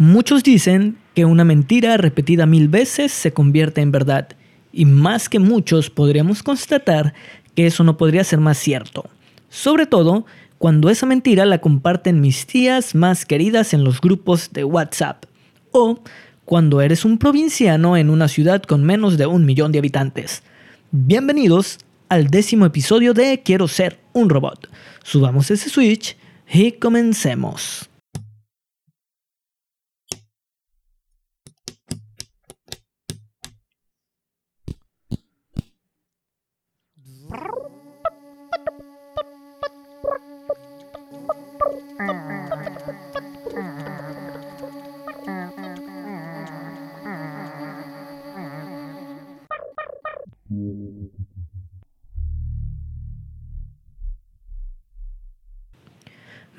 Muchos dicen que una mentira repetida mil veces se convierte en verdad, y más que muchos podríamos constatar que eso no podría ser más cierto, sobre todo cuando esa mentira la comparten mis tías más queridas en los grupos de WhatsApp, o cuando eres un provinciano en una ciudad con menos de un millón de habitantes. Bienvenidos al décimo episodio de Quiero ser un robot. Subamos ese switch y comencemos.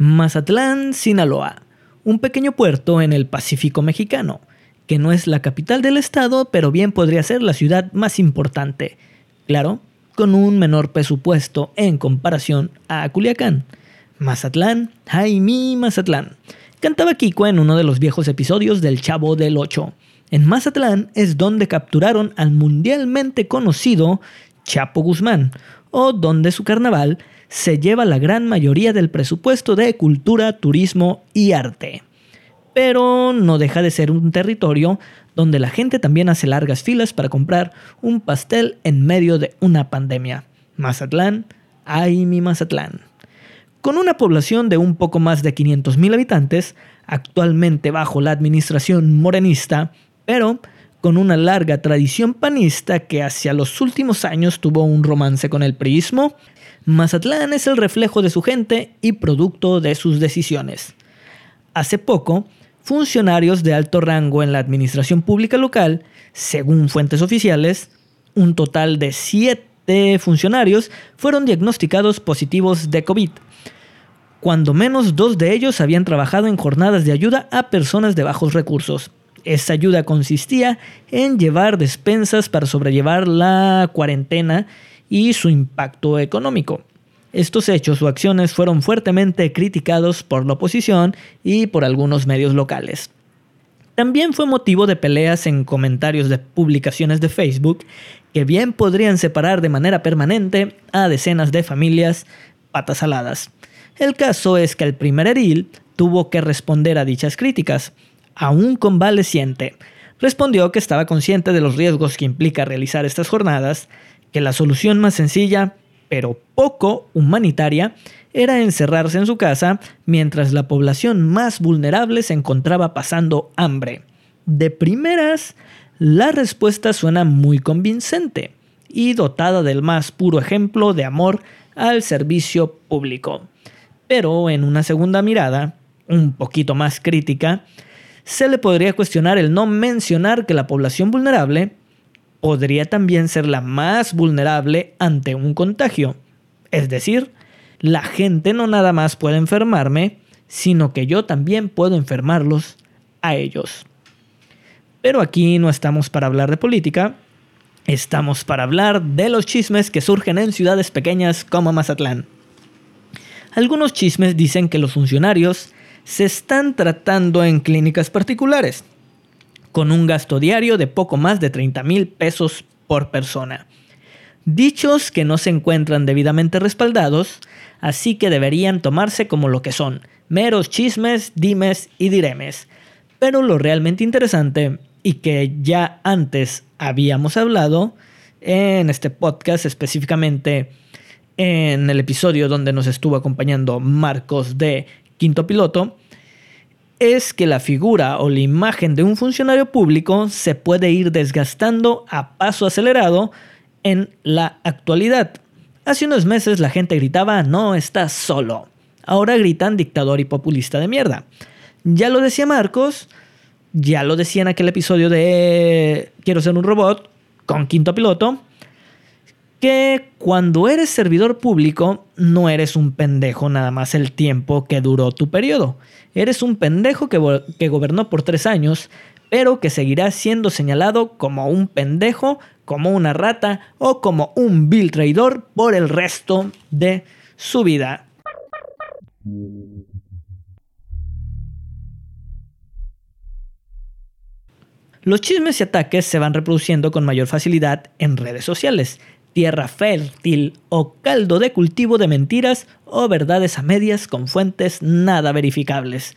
Mazatlán, Sinaloa, un pequeño puerto en el Pacífico mexicano, que no es la capital del estado, pero bien podría ser la ciudad más importante, claro, con un menor presupuesto en comparación a Culiacán. Mazatlán, Jaime Mazatlán. Cantaba Kiko en uno de los viejos episodios del Chavo del Ocho. En Mazatlán es donde capturaron al mundialmente conocido Chapo Guzmán, o donde su carnaval se lleva la gran mayoría del presupuesto de cultura, turismo y arte. Pero no deja de ser un territorio donde la gente también hace largas filas para comprar un pastel en medio de una pandemia. Mazatlán, ay mi Mazatlán. Con una población de un poco más de 500.000 habitantes, actualmente bajo la administración morenista, pero con una larga tradición panista que hacia los últimos años tuvo un romance con el priismo, Mazatlán es el reflejo de su gente y producto de sus decisiones. Hace poco, funcionarios de alto rango en la administración pública local, según fuentes oficiales, un total de siete funcionarios fueron diagnosticados positivos de COVID. Cuando menos dos de ellos habían trabajado en jornadas de ayuda a personas de bajos recursos. Esta ayuda consistía en llevar despensas para sobrellevar la cuarentena y su impacto económico. Estos hechos o acciones fueron fuertemente criticados por la oposición y por algunos medios locales. También fue motivo de peleas en comentarios de publicaciones de Facebook que bien podrían separar de manera permanente a decenas de familias patas aladas. El caso es que el primer edil tuvo que responder a dichas críticas, aún convaleciente, respondió que estaba consciente de los riesgos que implica realizar estas jornadas, que la solución más sencilla, pero poco humanitaria, era encerrarse en su casa mientras la población más vulnerable se encontraba pasando hambre. De primeras, la respuesta suena muy convincente y dotada del más puro ejemplo de amor al servicio público. Pero en una segunda mirada, un poquito más crítica, se le podría cuestionar el no mencionar que la población vulnerable podría también ser la más vulnerable ante un contagio. Es decir, la gente no nada más puede enfermarme, sino que yo también puedo enfermarlos a ellos. Pero aquí no estamos para hablar de política, estamos para hablar de los chismes que surgen en ciudades pequeñas como Mazatlán. Algunos chismes dicen que los funcionarios se están tratando en clínicas particulares, con un gasto diario de poco más de 30 mil pesos por persona. Dichos que no se encuentran debidamente respaldados, así que deberían tomarse como lo que son, meros chismes, dimes y diremes. Pero lo realmente interesante, y que ya antes habíamos hablado, en este podcast específicamente, en el episodio donde nos estuvo acompañando Marcos de Quinto Piloto, es que la figura o la imagen de un funcionario público se puede ir desgastando a paso acelerado en la actualidad. Hace unos meses la gente gritaba no estás solo. Ahora gritan dictador y populista de mierda. Ya lo decía Marcos, ya lo decía en aquel episodio de Quiero ser un robot con quinto piloto que cuando eres servidor público no eres un pendejo nada más el tiempo que duró tu periodo. Eres un pendejo que, que, gobernó por tres años, pero que seguirá siendo señalado como un pendejo, como una rata o como un vil traidor por el resto de su vida. Los chismes y ataques se van reproduciendo con mayor facilidad en redes sociales, tierra fértil o caldo de cultivo de mentiras o verdades a medias con fuentes nada verificables.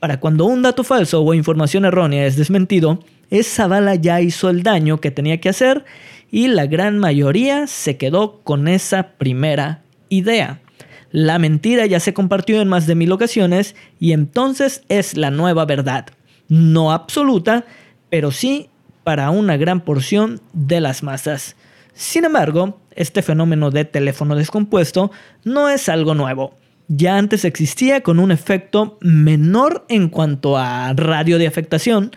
Para cuando un dato falso o información errónea es desmentido, esa bala ya hizo el daño que tenía que hacer y la gran mayoría se quedó con esa primera idea. La mentira ya se compartió en más de mil ocasiones y entonces es la nueva verdad. No absoluta, pero sí para una gran porción de las masas. Sin embargo, este fenómeno de teléfono descompuesto no es algo nuevo. Ya antes existía con un efecto menor en cuanto a radio de afectación,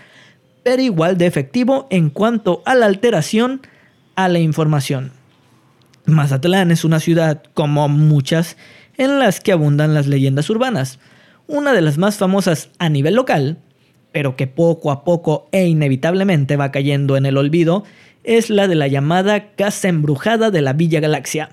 pero igual de efectivo en cuanto a la alteración a la información. Mazatlán es una ciudad, como muchas, en las que abundan las leyendas urbanas. Una de las más famosas a nivel local, pero que poco a poco e inevitablemente va cayendo en el olvido, es la de la llamada Casa Embrujada de la Villa Galaxia,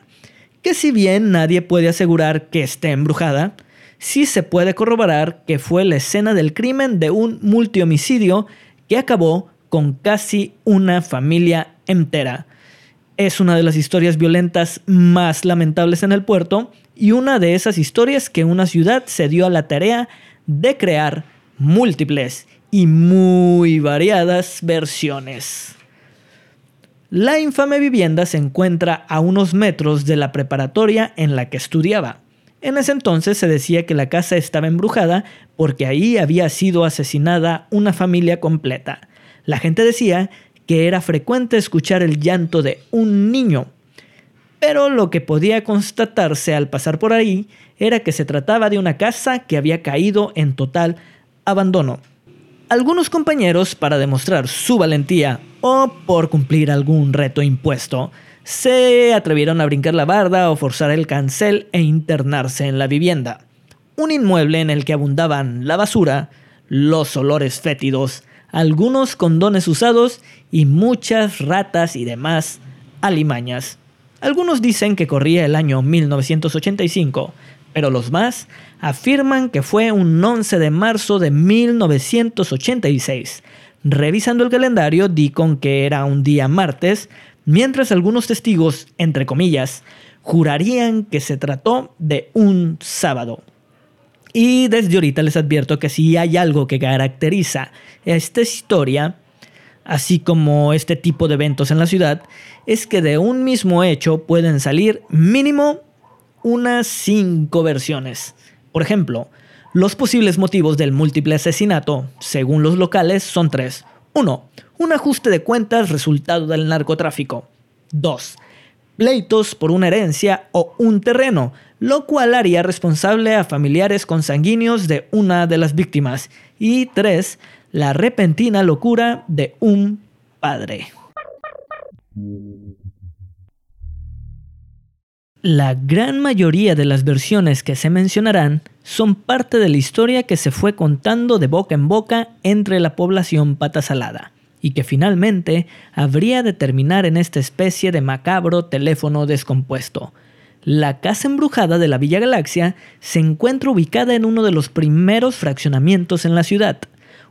que si bien nadie puede asegurar que esté embrujada, sí se puede corroborar que fue la escena del crimen de un multihomicidio que acabó con casi una familia entera. Es una de las historias violentas más lamentables en el puerto y una de esas historias que una ciudad se dio a la tarea de crear múltiples y muy variadas versiones. La infame vivienda se encuentra a unos metros de la preparatoria en la que estudiaba. En ese entonces se decía que la casa estaba embrujada porque ahí había sido asesinada una familia completa. La gente decía que era frecuente escuchar el llanto de un niño. Pero lo que podía constatarse al pasar por ahí era que se trataba de una casa que había caído en total abandono. Algunos compañeros, para demostrar su valentía o por cumplir algún reto impuesto, se atrevieron a brincar la barda o forzar el cancel e internarse en la vivienda. Un inmueble en el que abundaban la basura, los olores fétidos, algunos condones usados y muchas ratas y demás alimañas. Algunos dicen que corría el año 1985, pero los más afirman que fue un 11 de marzo de 1986. Revisando el calendario di con que era un día martes, mientras algunos testigos, entre comillas, jurarían que se trató de un sábado. Y desde ahorita les advierto que si hay algo que caracteriza esta historia, así como este tipo de eventos en la ciudad, es que de un mismo hecho pueden salir mínimo unas cinco versiones. Por ejemplo, los posibles motivos del múltiple asesinato, según los locales, son tres. 1. Un ajuste de cuentas resultado del narcotráfico. 2. Pleitos por una herencia o un terreno, lo cual haría responsable a familiares consanguíneos de una de las víctimas. Y 3. La repentina locura de un padre. La gran mayoría de las versiones que se mencionarán son parte de la historia que se fue contando de boca en boca entre la población patasalada y que finalmente habría de terminar en esta especie de macabro teléfono descompuesto. La casa embrujada de la Villa Galaxia se encuentra ubicada en uno de los primeros fraccionamientos en la ciudad,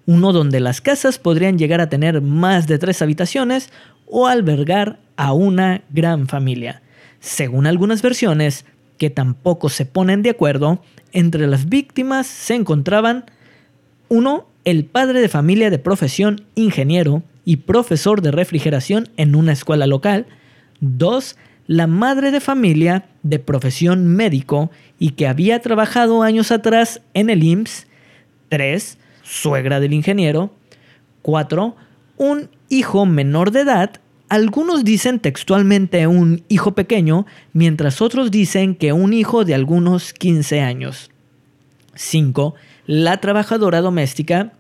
uno donde las casas podrían llegar a tener más de tres habitaciones o albergar a una gran familia. Según algunas versiones, que tampoco se ponen de acuerdo, entre las víctimas se encontraban uno, el padre de familia de profesión ingeniero y profesor de refrigeración en una escuela local, dos, la madre de familia de profesión médico y que había trabajado años atrás en el IMSS, tres, suegra del ingeniero, cuatro, un hijo menor de edad algunos dicen textualmente un hijo pequeño, mientras otros dicen que un hijo de algunos 15 años. 5. La trabajadora doméstica.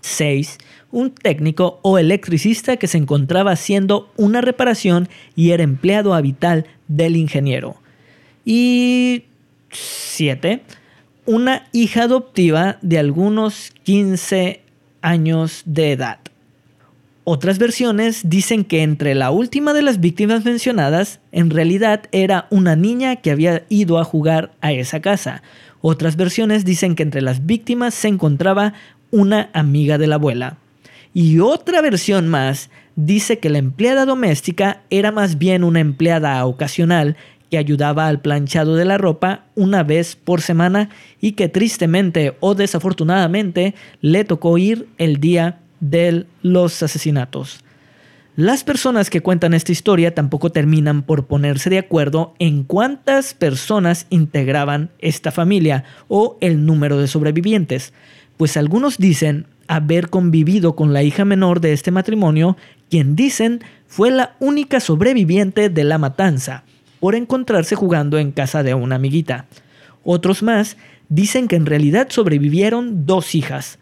6. Un técnico o electricista que se encontraba haciendo una reparación y era empleado habitual del ingeniero. Y 7. Una hija adoptiva de algunos 15 años de edad. Otras versiones dicen que entre la última de las víctimas mencionadas, en realidad era una niña que había ido a jugar a esa casa. Otras versiones dicen que entre las víctimas se encontraba una amiga de la abuela. Y otra versión más dice que la empleada doméstica era más bien una empleada ocasional que ayudaba al planchado de la ropa una vez por semana y que tristemente o desafortunadamente le tocó ir el día de los asesinatos. Las personas que cuentan esta historia tampoco terminan por ponerse de acuerdo en cuántas personas integraban esta familia o el número de sobrevivientes, pues algunos dicen haber convivido con la hija menor de este matrimonio, quien dicen fue la única sobreviviente de la matanza, por encontrarse jugando en casa de una amiguita. Otros más dicen que en realidad sobrevivieron dos hijas,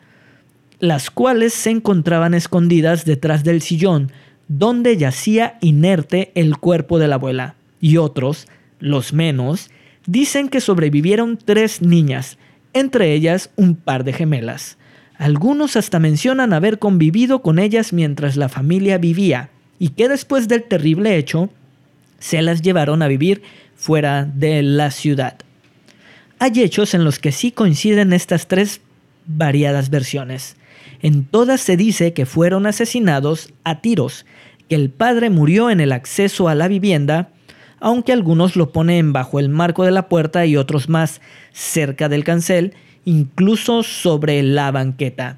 las cuales se encontraban escondidas detrás del sillón, donde yacía inerte el cuerpo de la abuela. Y otros, los menos, dicen que sobrevivieron tres niñas, entre ellas un par de gemelas. Algunos hasta mencionan haber convivido con ellas mientras la familia vivía y que después del terrible hecho se las llevaron a vivir fuera de la ciudad. Hay hechos en los que sí coinciden estas tres variadas versiones. En todas se dice que fueron asesinados a tiros, que el padre murió en el acceso a la vivienda, aunque algunos lo ponen bajo el marco de la puerta y otros más cerca del cancel, incluso sobre la banqueta.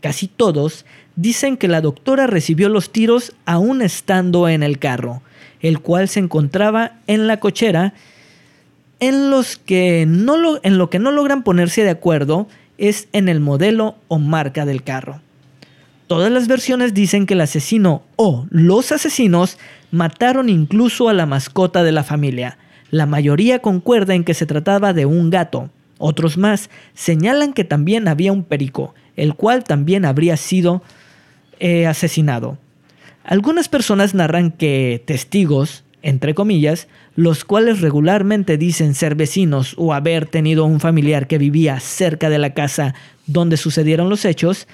Casi todos dicen que la doctora recibió los tiros aún estando en el carro, el cual se encontraba en la cochera, en, los que no lo, en lo que no logran ponerse de acuerdo es en el modelo o marca del carro. Todas las versiones dicen que el asesino o los asesinos mataron incluso a la mascota de la familia. La mayoría concuerda en que se trataba de un gato. Otros más señalan que también había un perico, el cual también habría sido eh, asesinado. Algunas personas narran que testigos, entre comillas, los cuales regularmente dicen ser vecinos o haber tenido un familiar que vivía cerca de la casa donde sucedieron los hechos,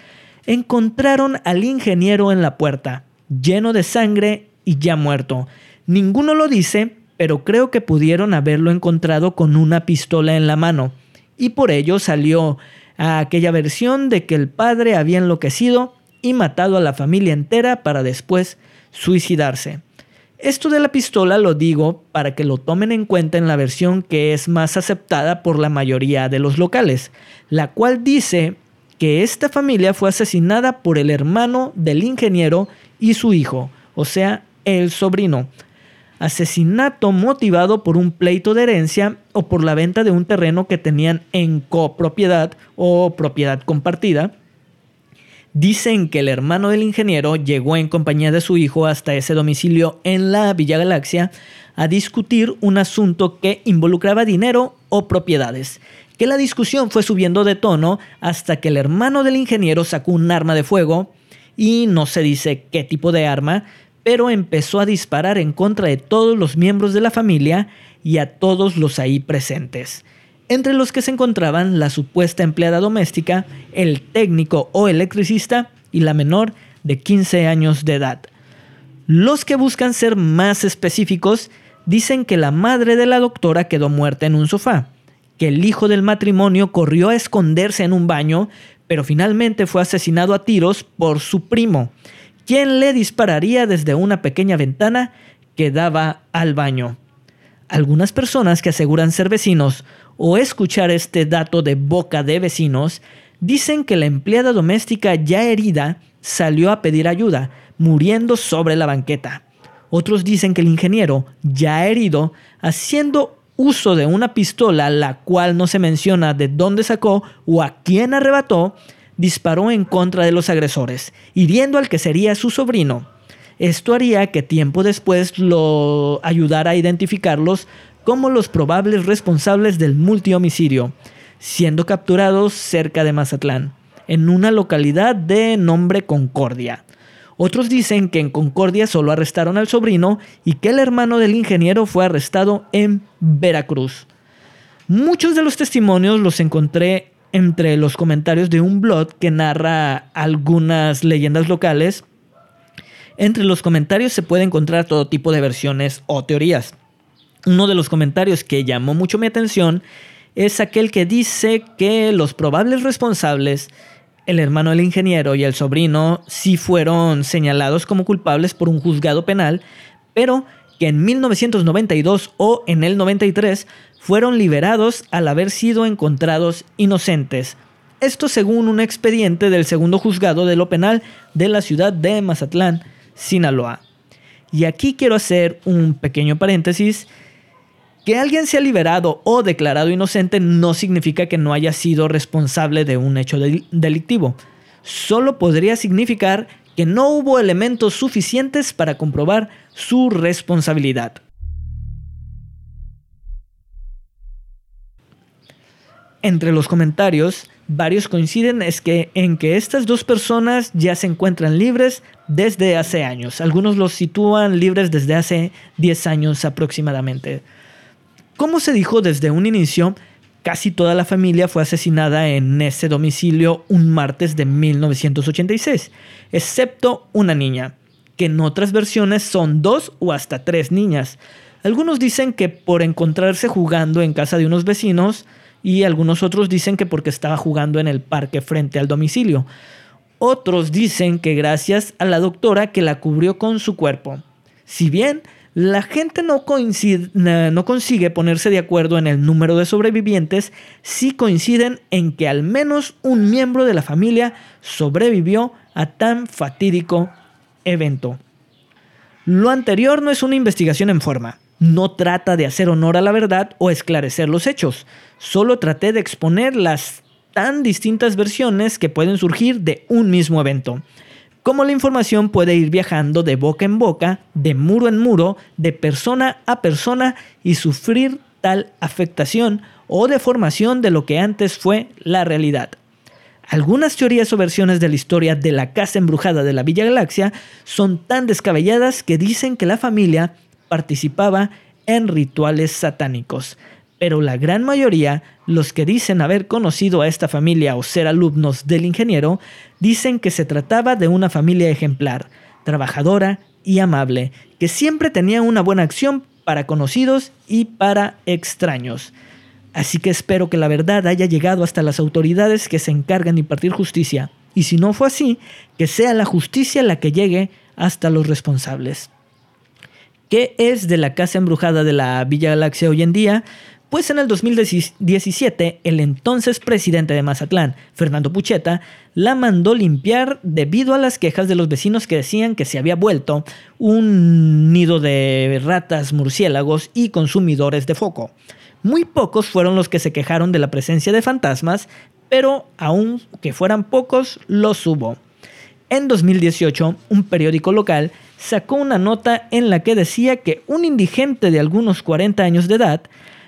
encontraron al ingeniero en la puerta, lleno de sangre y ya muerto. Ninguno lo dice, pero creo que pudieron haberlo encontrado con una pistola en la mano, y por ello salió a aquella versión de que el padre había enloquecido y matado a la familia entera para después suicidarse. Esto de la pistola lo digo para que lo tomen en cuenta en la versión que es más aceptada por la mayoría de los locales, la cual dice que esta familia fue asesinada por el hermano del ingeniero y su hijo, o sea, el sobrino. Asesinato motivado por un pleito de herencia o por la venta de un terreno que tenían en copropiedad o propiedad compartida Dicen que el hermano del ingeniero llegó en compañía de su hijo hasta ese domicilio en la Villa Galaxia a discutir un asunto que involucraba dinero o propiedades, que la discusión fue subiendo de tono hasta que el hermano del ingeniero sacó un arma de fuego y no se dice qué tipo de arma, pero empezó a disparar en contra de todos los miembros de la familia y a todos los ahí presentes entre los que se encontraban la supuesta empleada doméstica, el técnico o electricista y la menor de 15 años de edad. Los que buscan ser más específicos dicen que la madre de la doctora quedó muerta en un sofá, que el hijo del matrimonio corrió a esconderse en un baño, pero finalmente fue asesinado a tiros por su primo, quien le dispararía desde una pequeña ventana que daba al baño. Algunas personas que aseguran ser vecinos o escuchar este dato de boca de vecinos, dicen que la empleada doméstica ya herida salió a pedir ayuda, muriendo sobre la banqueta. Otros dicen que el ingeniero, ya herido, haciendo uso de una pistola, la cual no se menciona de dónde sacó o a quién arrebató, disparó en contra de los agresores, hiriendo al que sería su sobrino. Esto haría que tiempo después lo ayudara a identificarlos como los probables responsables del multihomicidio, siendo capturados cerca de Mazatlán, en una localidad de nombre Concordia. Otros dicen que en Concordia solo arrestaron al sobrino y que el hermano del ingeniero fue arrestado en Veracruz. Muchos de los testimonios los encontré entre los comentarios de un blog que narra algunas leyendas locales. Entre los comentarios se puede encontrar todo tipo de versiones o teorías. Uno de los comentarios que llamó mucho mi atención es aquel que dice que los probables responsables el hermano del ingeniero y el sobrino sí fueron señalados como culpables por un juzgado penal, pero que en 1992 o en el 93 fueron liberados al haber sido encontrados inocentes. Esto según un expediente del segundo juzgado de lo penal de la ciudad de Mazatlán, Sinaloa. Y aquí quiero hacer un pequeño paréntesis. Que alguien sea liberado o declarado inocente no significa que no haya sido responsable de un hecho delictivo. Solo podría significar que no hubo elementos suficientes para comprobar su responsabilidad. Entre los comentarios, varios coinciden es que, en que estas dos personas ya se encuentran libres desde hace años. Algunos los sitúan libres desde hace 10 años aproximadamente. Como se dijo desde un inicio, casi toda la familia fue asesinada en ese domicilio un martes de 1986, excepto una niña, que en otras versiones son dos o hasta tres niñas. Algunos dicen que por encontrarse jugando en casa de unos vecinos y algunos otros dicen que porque estaba jugando en el parque frente al domicilio. Otros dicen que gracias a la doctora que la cubrió con su cuerpo. Si bien la gente no, consigue ponerse de acuerdo en el número de sobrevivientes, sí coinciden en que al menos un miembro de la familia sobrevivió a tan fatídico evento. Lo anterior no es una investigación en forma. No trata de hacer honor a la verdad o esclarecer los hechos. Solo traté de exponer las tan distintas versiones que pueden surgir de un mismo evento cómo la información puede ir viajando de boca en boca, de muro en muro, de persona a persona y sufrir tal afectación o deformación de lo que antes fue la realidad. Algunas teorías o versiones de la historia de la casa embrujada de la Villa Galaxia son tan descabelladas que dicen que la familia participaba en rituales satánicos pero la gran mayoría, los que dicen haber conocido a esta familia o ser alumnos del ingeniero, dicen que se trataba de una familia ejemplar, trabajadora y amable, que siempre tenía una buena acción para conocidos y para extraños. Así que espero que la verdad haya llegado hasta las autoridades que se encargan de impartir justicia, y si no fue así, que sea la justicia la que llegue hasta los responsables. ¿Qué es de la casa embrujada de la Villa Galaxia hoy en día? Pues en el 2017, el entonces presidente de Mazatlán, Fernando Pucheta, la mandó limpiar debido a las quejas de los vecinos que decían que se había vuelto un nido de ratas, murciélagos y consumidores de foco. Muy pocos fueron los que se quejaron de la presencia de fantasmas, pero aun que fueran pocos, los hubo. En 2018, un periódico local sacó una nota en la que decía que un indigente de algunos 40 años de edad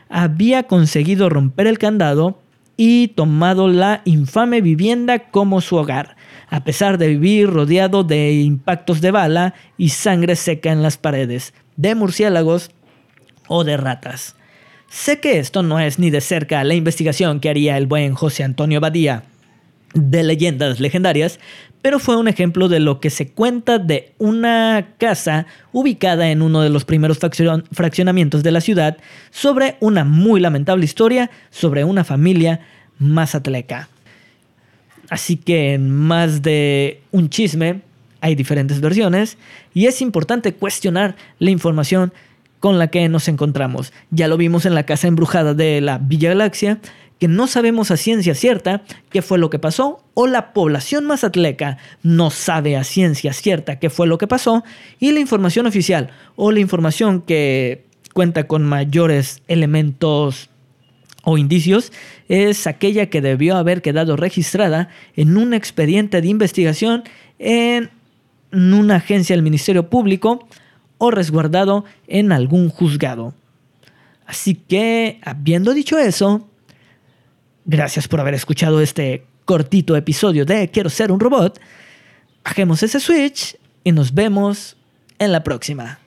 había conseguido romper el candado y tomado la infame vivienda como su hogar, a pesar de vivir rodeado de impactos de bala y sangre seca en las paredes, de murciélagos o de ratas. Sé que esto no es ni de cerca la investigación que haría el buen José Antonio Badía de leyendas legendarias, pero fue un ejemplo de lo que se cuenta de una casa ubicada en uno de los primeros fraccionamientos de la ciudad sobre una muy lamentable historia sobre una familia mazatleca. Así que en más de un chisme hay diferentes versiones y es importante cuestionar la información con la que nos encontramos. Ya lo vimos en la casa embrujada de la Villa Galaxia que no sabemos a ciencia cierta qué fue lo que pasó, o la población mazatleca no sabe a ciencia cierta qué fue lo que pasó, y la información oficial o la información que cuenta con mayores elementos o indicios es aquella que debió haber quedado registrada en un expediente de investigación en una agencia del Ministerio Público o resguardado en algún juzgado. Así que, habiendo dicho eso, Gracias por haber escuchado este cortito episodio de Quiero ser un robot. Bajemos ese switch y nos vemos en la próxima.